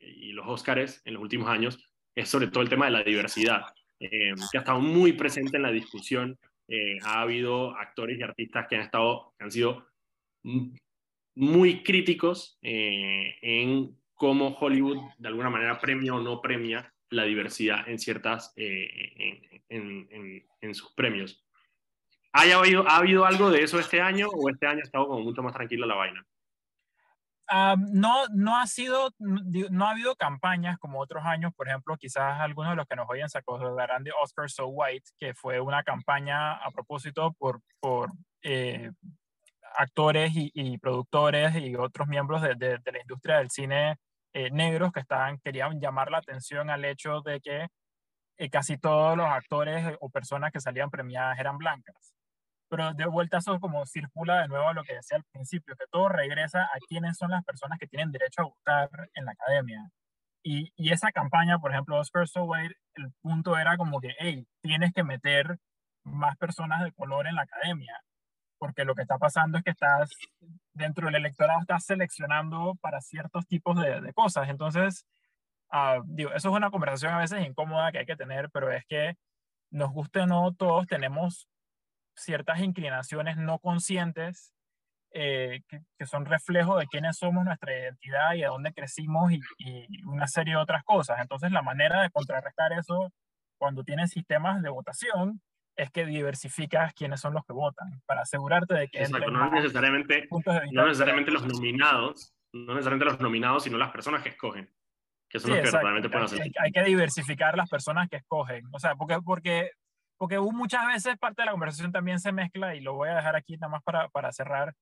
y los Oscars en los últimos años es sobre todo el tema de la diversidad, eh, que ha estado muy presente en la discusión. Eh, ha habido actores y artistas que han, estado, han sido muy críticos eh, en cómo Hollywood de alguna manera premia o no premia la diversidad en ciertas, en, en, sus premios. ¿Ha habido, ¿Ha habido algo de eso este año o este año ha estado como mucho más tranquila la vaina? No, no ha sido, no ha habido campañas como otros años, por ejemplo, quizás algunos de los que nos oyen se acordarán de Oscar So White, que fue una campaña a propósito por, por eh, actores y, productores y otros miembros de, de, la industria del cine eh, negros que estaban, querían llamar la atención al hecho de que eh, casi todos los actores o personas que salían premiadas eran blancas pero de vuelta eso como circula de nuevo a lo que decía al principio, que todo regresa a quiénes son las personas que tienen derecho a votar en la academia. Y, y esa campaña, por ejemplo, Oscar So White, el punto era como que, hey, tienes que meter más personas de color en la academia, porque lo que está pasando es que estás, dentro del electorado, estás seleccionando para ciertos tipos de, de cosas. Entonces, uh, digo, eso es una conversación a veces incómoda que hay que tener, pero es que nos guste o no, todos tenemos ciertas inclinaciones no conscientes eh, que, son reflejo de quiénes somos, nuestra identidad y a dónde crecimos y, una serie de otras cosas. Entonces, la manera de contrarrestar eso cuando tienes sistemas de votación es que diversificas quiénes son los que votan para asegurarte de que Exacto, no necesariamente, no necesariamente los nominados, no necesariamente los nominados, sino las personas que escogen, que son los que realmente pueden hacer. Hay, hay, que diversificar las personas que escogen, o sea, porque, porque porque muchas veces parte de la conversación también se mezcla, y lo voy a dejar aquí nada más para, para cerrar,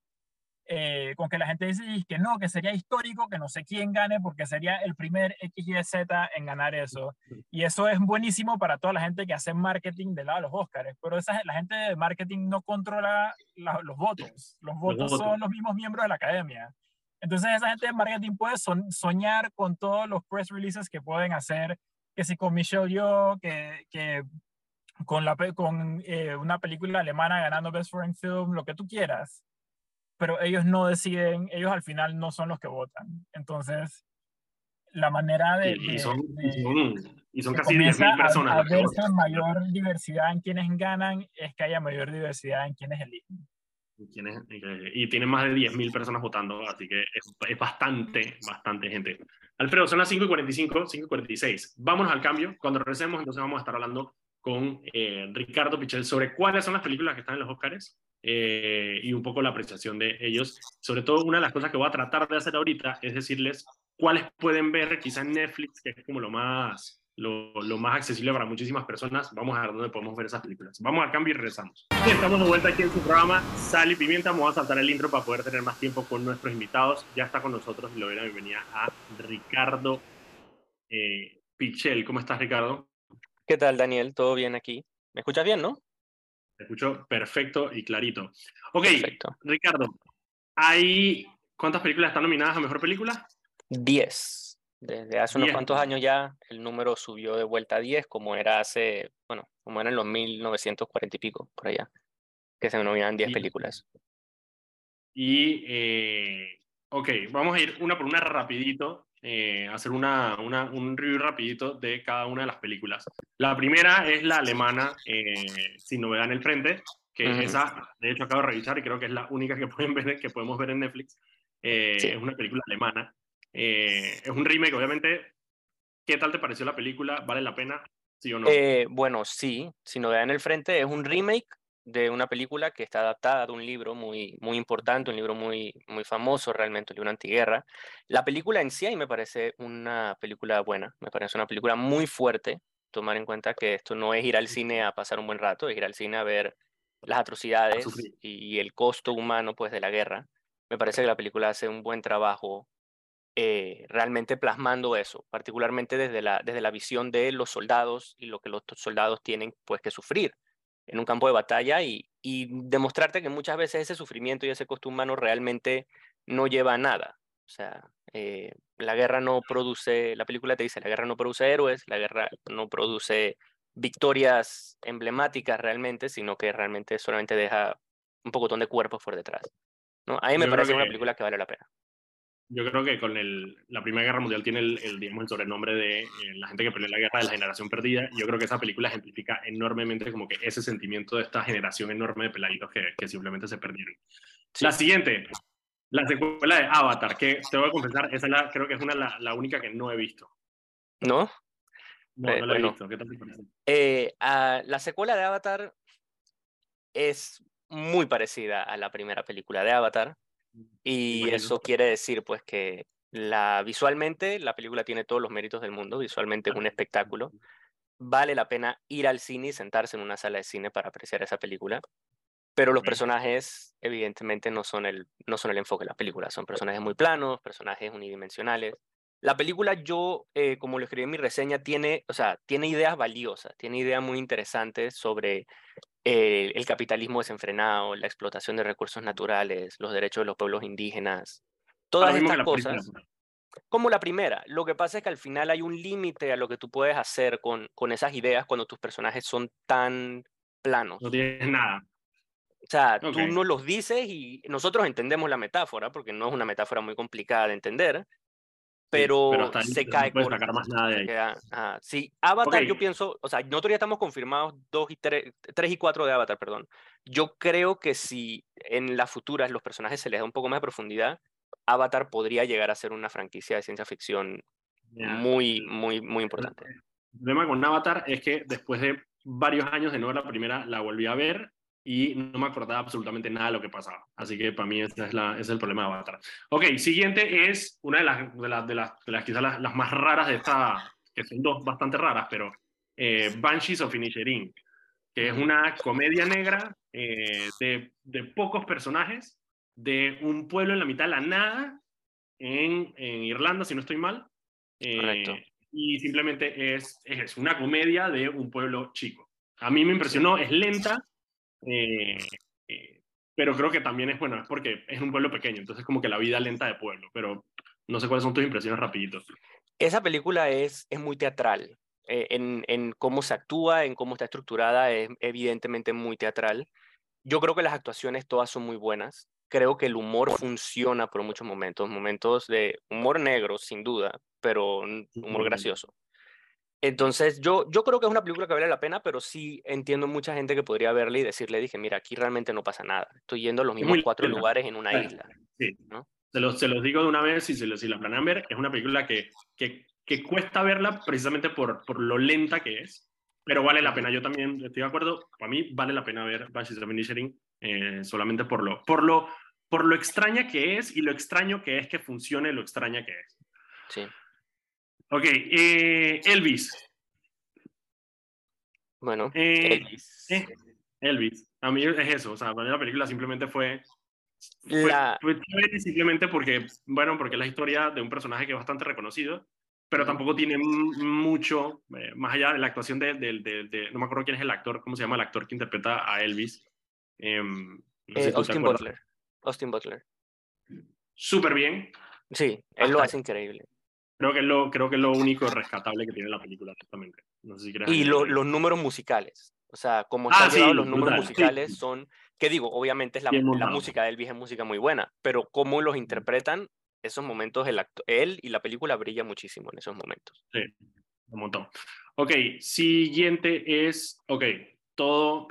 eh, con que la gente dice que no, que sería histórico, que no sé quién gane, porque sería el primer XYZ en ganar eso. Y eso es buenísimo para toda la gente que hace marketing del lado de los Oscars, pero esa, la gente de marketing no controla los votos. Los votos son los mismos miembros de la academia. Entonces esa gente de marketing puede soñar con todos los press releases que pueden hacer, que si con Michelle Yeoh, que, que con, la, con eh, una película alemana ganando Best Foreign Film, lo que tú quieras, pero ellos no deciden, ellos al final no son los que votan. Entonces, la manera de... Y, son, y son, casi 10.000 personas. A, mayor diversidad en quienes ganan es que haya mayor diversidad en quienes eligen. Y, tienen más de 10.000 personas votando, así que es, es, bastante, bastante gente. Alfredo, son las 5 y 45, 5 y 46. Vámonos al cambio. Cuando regresemos, entonces vamos a estar hablando con eh, Ricardo Pichel sobre cuáles son las películas que están en los Oscars eh, y un poco la apreciación de ellos. Sobre todo, una de las cosas que voy a tratar de hacer ahorita es decirles cuáles pueden ver quizás Netflix, que es como lo más, lo, más accesible para muchísimas personas. Vamos a ver dónde podemos ver esas películas. Vamos al cambio y regresamos. Estamos de vuelta aquí en su programa Sal y Pimienta. Vamos a saltar el intro para poder tener más tiempo con nuestros invitados. Ya está con nosotros y le doy la bienvenida a Ricardo eh, Pichel. ¿Cómo estás, Ricardo? ¿Qué tal, Daniel? ¿Todo bien aquí? ¿Me escuchas bien, no? Te escucho perfecto y clarito. Ok, perfecto. Ricardo, ¿hay cuántas películas están nominadas a Mejor Película? Diez. Desde hace unos cuantos años ya el número subió de vuelta a diez, como era hace, bueno, como era en los 1940 y pico, por allá, que se nominaban diez películas. Y, eh, ok, vamos a ir una por una rapidito eh, hacer una, una, un review rapidito de cada una de las películas. La primera es la alemana, eh, Sin novedad en el frente, que esa, de hecho, acabo de revisar y creo que es la única que, pueden ver, que podemos ver en Netflix. Eh, es una película alemana. es un remake, obviamente. ¿Qué tal te pareció la película? ¿Vale la pena? ¿Sí o no? bueno, sí. Sin novedad en el frente es un remake de una película que está adaptada de un libro muy, muy importante, un libro muy, muy famoso realmente, un libro antiguerra. La película en sí me parece una película buena, me parece una película muy fuerte, tomar en cuenta que esto no es ir al cine a pasar un buen rato, es ir al cine a ver las atrocidades y, el costo humano pues de la guerra. Me parece que la película hace un buen trabajo eh, realmente plasmando eso, particularmente desde la, desde la visión de los soldados y lo que los soldados tienen pues que sufrir en un campo de batalla y, y demostrarte que muchas veces ese sufrimiento y ese costo humano realmente no lleva a nada. O sea, eh, la guerra no produce, la película te dice, la guerra no produce héroes, la guerra no produce victorias emblemáticas realmente, sino que realmente solamente deja un pocotón de cuerpos por detrás. ¿no? A mí me parece una película que vale la pena yo creo que con el, la Primera Guerra Mundial tiene el, el, digamos, el sobrenombre de eh, la gente que peleó la guerra de la generación perdida. Yo creo que esa película ejemplifica enormemente como que ese sentimiento de esta generación enorme de peladitos que, que simplemente se perdieron. La siguiente, la secuela de Avatar, que te voy a confesar, esa la, creo que es una la, la única que no he visto. ¿No? No, no la he visto. ¿Qué tal te parece? Eh, la secuela de Avatar es muy parecida a la primera película de Avatar. Y eso quiere decir pues que la, visualmente la película tiene todos los méritos del mundo, visualmente es un espectáculo. Vale la pena ir al cine y sentarse en una sala de cine para apreciar esa película. Pero los personajes evidentemente no son, el, no son el enfoque de la película, son personajes muy planos, personajes unidimensionales. La película yo, eh, como lo escribí en mi reseña, tiene, o sea, tiene ideas valiosas, tiene ideas muy interesantes sobre eh, el capitalismo desenfrenado, la explotación de recursos naturales, los derechos de los pueblos indígenas, todas estas cosas. Como la primera, lo que pasa es que al final hay un límite a lo que tú puedes hacer con, con esas ideas cuando tus personajes son tan planos. No tienes nada. O sea, tú no los dices y nosotros entendemos la metáfora, porque no es una metáfora muy complicada de entender, pero, se cae no sacar más nada de ahí. Queda, sí, Avatar yo pienso, o sea, nosotros ya estamos confirmados dos y tres, tres y cuatro de Avatar, perdón. Yo creo que si en las futuras los personajes se les da un poco más de profundidad, Avatar podría llegar a ser una franquicia de ciencia ficción muy, muy, muy importante. El problema con Avatar es que después de varios años de no ver la primera, la volví a ver y no me acordaba absolutamente nada de lo que pasaba. Así que para mí ese es, la, es el problema de Avatar. Ok, siguiente es una de las, de las, de las, de las quizás las, más raras de esta, que son dos bastante raras, pero eh, Banshees of Inisherin, que es una comedia negra eh, de, de, pocos personajes, de un pueblo en la mitad de la nada, en, en Irlanda, si no estoy mal. Eh, y simplemente es, es una comedia de un pueblo chico. A mí me impresionó, es lenta, eh, eh, pero creo que también es bueno, es porque es un pueblo pequeño, entonces como que la vida lenta de pueblo, pero no sé cuáles son tus impresiones rapiditos. Esa película es, es muy teatral, eh, en, en, cómo se actúa, en cómo está estructurada, es evidentemente muy teatral. Yo creo que las actuaciones todas son muy buenas. Creo que el humor funciona por muchos momentos, momentos de humor negro, sin duda, pero humor gracioso. Entonces, yo, yo creo que es una película que vale la pena, pero sí entiendo mucha gente que podría verla y decirle, dije, mira, aquí realmente no pasa nada. Estoy yendo a los mismos cuatro lugares en una isla. Sí. Se, los, se los digo de una vez, y si, si la planean ver, es una película que, que, que cuesta verla precisamente por, por lo lenta que es. pero vale la pena. Yo también estoy de acuerdo. Para mí vale la pena ver Banshees of Inisherin eh, solamente por lo, por, lo, por lo extraña que es y lo extraño que es que funcione lo extraña que es. Sí. Ok, eh, Elvis. Bueno, Eh, Elvis. eh, Elvis. A mí es eso. O sea, para mí la película simplemente fue. Fue, La- fue simplemente porque, bueno, porque es la historia de un personaje que es bastante reconocido, pero tampoco tiene mucho, eh, más allá de la actuación de, no me acuerdo quién es el actor, cómo se llama el actor que interpreta a Elvis. Em, no sé Eh, si tú te Austin. Butler. Austin Butler. Súper bien. Sí, él lo hace increíble. Creo que, es lo, creo que es lo único rescatable que tiene la película, exactamente. No sé si Y lo- los números musicales. O sea, como Ah, sí, los números brutal, musicales sí. son, que digo, obviamente es la, la música de Elvis es música muy buena, pero cómo los interpretan, esos momentos, el acto- él y la película brilla muchísimo en esos momentos. Sí, un montón. Ok, siguiente es, ok, todo,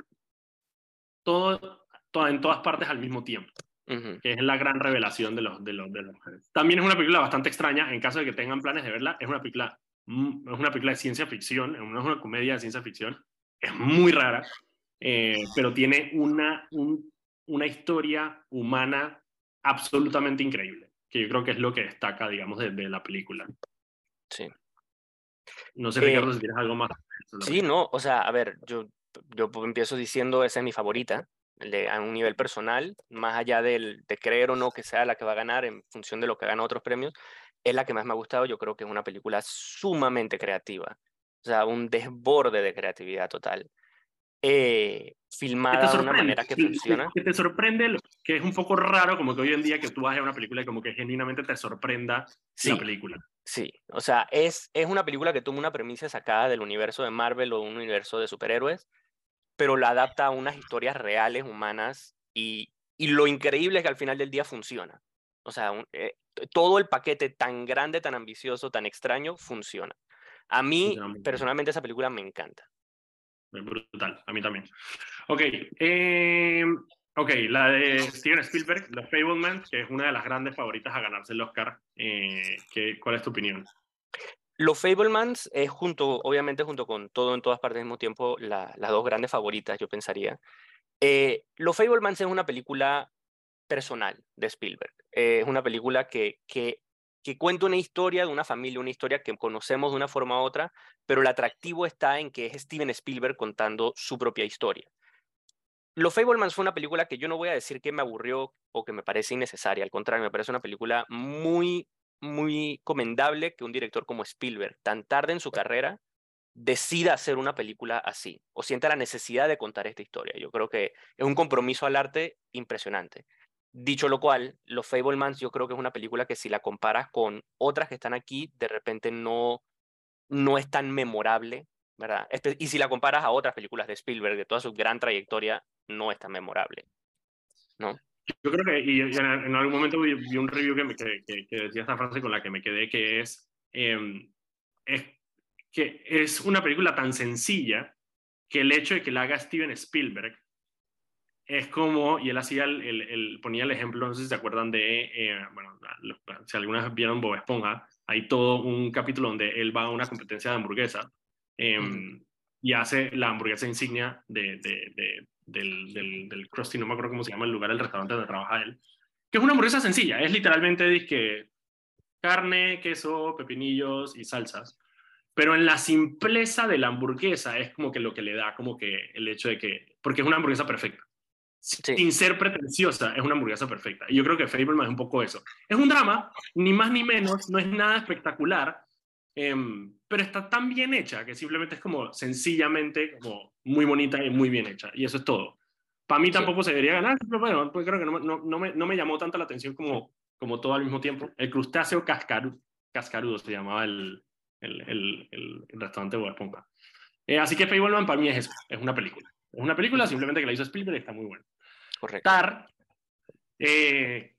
todo, todo en todas partes al mismo tiempo, Que es la gran revelación de los, de los, de los mujeres. También es una película bastante extraña, en caso de que tengan planes de verla, es una película, mm, es una película de ciencia ficción, es una comedia de ciencia ficción, es muy rara, eh, pero tiene una, un- una historia humana absolutamente increíble, que yo creo que es lo que destaca, digamos, de, de la película. Sí. No sé, Eh, Ricardo, si tienes algo más. Sí, no, o sea, a ver, yo, yo empiezo diciendo esa es mi favorita, de- a un nivel personal, más allá del, de creer o no que sea la que va a ganar en función de lo que gana otros premios, es la que más me ha gustado. Yo creo que es una película sumamente creativa, o sea, un desborde de creatividad total. Eh, filmada de una manera que funciona. Que te sorprende, que es un poco raro, como que hoy en día que tú vas a una película y como que genuinamente te sorprenda Sí, la película. sí, o sea, es, es una película que toma una premisa sacada del universo de Marvel o un universo de superhéroes, pero la adapta a unas historias reales, humanas, y, y lo increíble es que al final del día funciona. O sea, un- eh, todo el paquete tan grande, tan ambicioso, tan extraño, funciona. A mí, personalmente, esa película me encanta. Brutal, a mí también. Ok, eh, ok, la de Steven Spielberg, The Fableman, que es una de las grandes favoritas a ganarse el Oscar. Eh, ¿qué- ¿Cuál es tu opinión? Los Fablemans es junto, obviamente junto con todo en todas partes al mismo tiempo, la- las dos grandes favoritas, yo pensaría. Eh, Los Fablemans es una película personal de Spielberg. Eh, es una película que, que, que cuenta una historia de una familia, una historia que conocemos de una forma u otra, pero el atractivo está en que es Steven Spielberg contando su propia historia. Los Fablemans fue una película que yo no voy a decir que me aburrió o que me parece innecesaria, al contrario, me parece una película muy, muy comendable que un director como Spielberg, tan tarde en su carrera, decida hacer una película así o sienta la necesidad de contar esta historia. Yo creo que es un compromiso al arte impresionante. Dicho lo cual, Los Fablemans yo creo que es una película que si la comparas con otras que están aquí, de repente no, no es tan memorable, ¿verdad? Y si la comparas a otras películas de Spielberg, de toda su gran trayectoria, no es tan memorable. Yo creo que, y en, en algún momento vi, vi un review que, me, que, que- que decía esta frase con la que me quedé, que es, em, es que es una película tan sencilla que el hecho de que la haga Steven Spielberg es como, y él hacía el, el- el- ponía el ejemplo, no sé si se acuerdan de, eh, bueno, si algunas vieron Bob Esponja, hay todo un capítulo donde él va a una competencia de hamburguesa em, y hace la hamburguesa insignia de, de- de- del, del, del Krusty, no me acuerdo cómo se llama el lugar, el restaurante donde trabaja él, que es una hamburguesa sencilla, es literalmente dizque, carne, queso, pepinillos y salsas. Pero en la simpleza de la hamburguesa es como que lo que le da como que el hecho de que, porque es una hamburguesa perfecta. Sí. Sin ser pretenciosa, es una hamburguesa perfecta. Y yo creo que Fableman es un poco eso. Es un drama, ni más ni menos, no es nada espectacular, em, pero está tan bien hecha que simplemente es como sencillamente como muy bonita y muy bien hecha. Y eso es todo. Para mí Sí. tampoco se debería ganar, pero bueno, pues creo que no, no, no me, no me llamó tanto la atención como, como todo al mismo tiempo. El crustáceo cascaru, cascarudo se llamaba el, el, el, el restaurante de Esponja. Eh, así que Fableman para mí es eso, es una película. Es una película simplemente que la hizo Spielberg y está muy buena. Correcto. Tar, eh,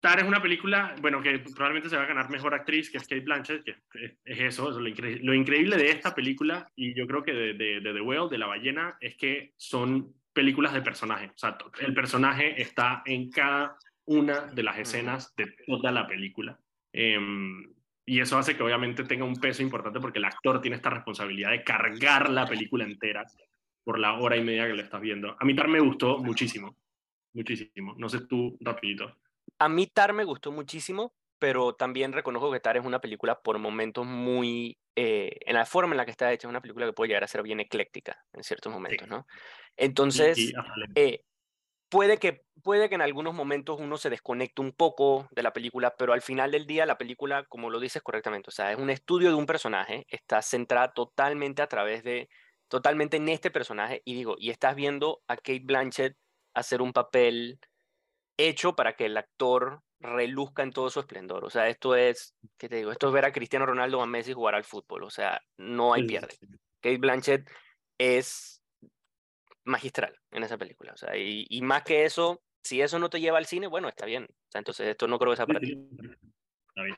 Tar es una película, bueno, que probablemente se va a ganar mejor actriz, que es Kate Blanchett, que es, es eso, es lo, incre- lo increíble de esta película, y yo creo que de, de- de The Whale, de La Ballena, es que son películas de personaje. O sea, el personaje está en cada una de las escenas de toda la película. Em, y eso hace que obviamente tenga un peso importante porque el actor tiene esta responsabilidad de cargar la película entera por la hora y media que le estás viendo. A mí Tar me gustó muchísimo, muchísimo. No sé tú, rapidito. A mí Tar me gustó muchísimo, pero también reconozco que Tar es una película por momentos muy, eh, en la forma en la que está hecha, es una película que puede llegar a ser bien ecléctica en ciertos momentos, ¿no? Entonces, eh, puede, que, puede que en algunos momentos uno se desconecte un poco de la película, pero al final del día la película, como lo dices correctamente, o sea, es un estudio de un personaje, está centrada totalmente a través de, totalmente en este personaje, y digo, y estás viendo a Kate Blanchett hacer un papel hecho para que el actor reluzca en todo su esplendor. O sea, esto es, ¿qué te digo? Esto es ver a Cristiano Ronaldo o a Messi jugar al fútbol. O sea, no hay pierde. Kate Blanchett es magistral en esa película. O sea, y, y, más que eso, si eso no te lleva al cine, bueno, está bien. O sea, entonces esto no creo que sea para ti. Está bien.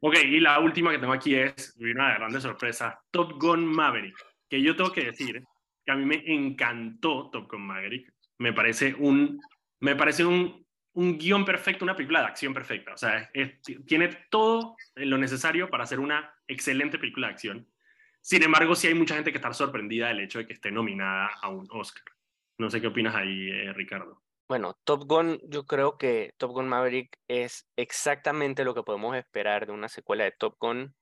Ok, y la última que tengo aquí es una grande sorpresa, Top Gun Maverick, que yo tengo que decir que a mí me encantó Top Gun Maverick. Me parece un, me parece un un guion perfecto, una película de acción perfecta. O sea, tiene todo lo necesario para hacer una excelente película de acción. Sin embargo, sí hay mucha gente que está sorprendida del hecho de que esté nominada a un Oscar. No sé qué opinas ahí, eh, Ricardo. Bueno, Top Gun, yo creo que Top Gun Maverick es exactamente lo que podemos esperar de una secuela de Top Gun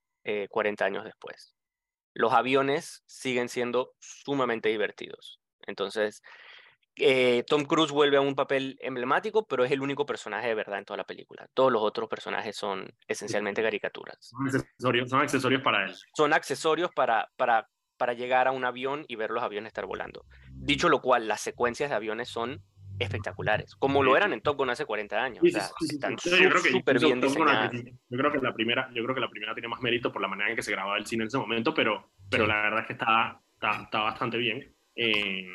40 eh, años después. Los aviones siguen siendo sumamente divertidos. Entonces, eh, Tom Cruise vuelve a un papel emblemático, pero es el único personaje de verdad en toda la película. Todos los otros personajes son esencialmente caricaturas. Son accesorios, son accesorios para él. Son accesorios para, para, para llegar a un avión y ver los aviones estar volando. Dicho lo cual, las secuencias de aviones son espectaculares, como lo eran en Top Gun hace 40 años. están súper bien diseñadas. Yo creo que la primera, yo creo que la primera tiene más mérito por la manera en que se grababa el cine en ese momento, pero, pero la verdad es que está, está, está bastante bien. Eh,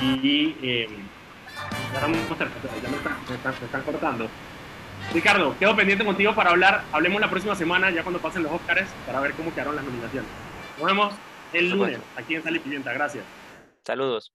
y eh, ya, me, están, cortando. Ricardo, quedo pendiente contigo para hablar. Hablemos la próxima semana, ya cuando pasen los Oscars, para ver cómo quedaron las nominaciones. Nos vemos el lunes aquí en Sal y Pimienta. Gracias. Saludos.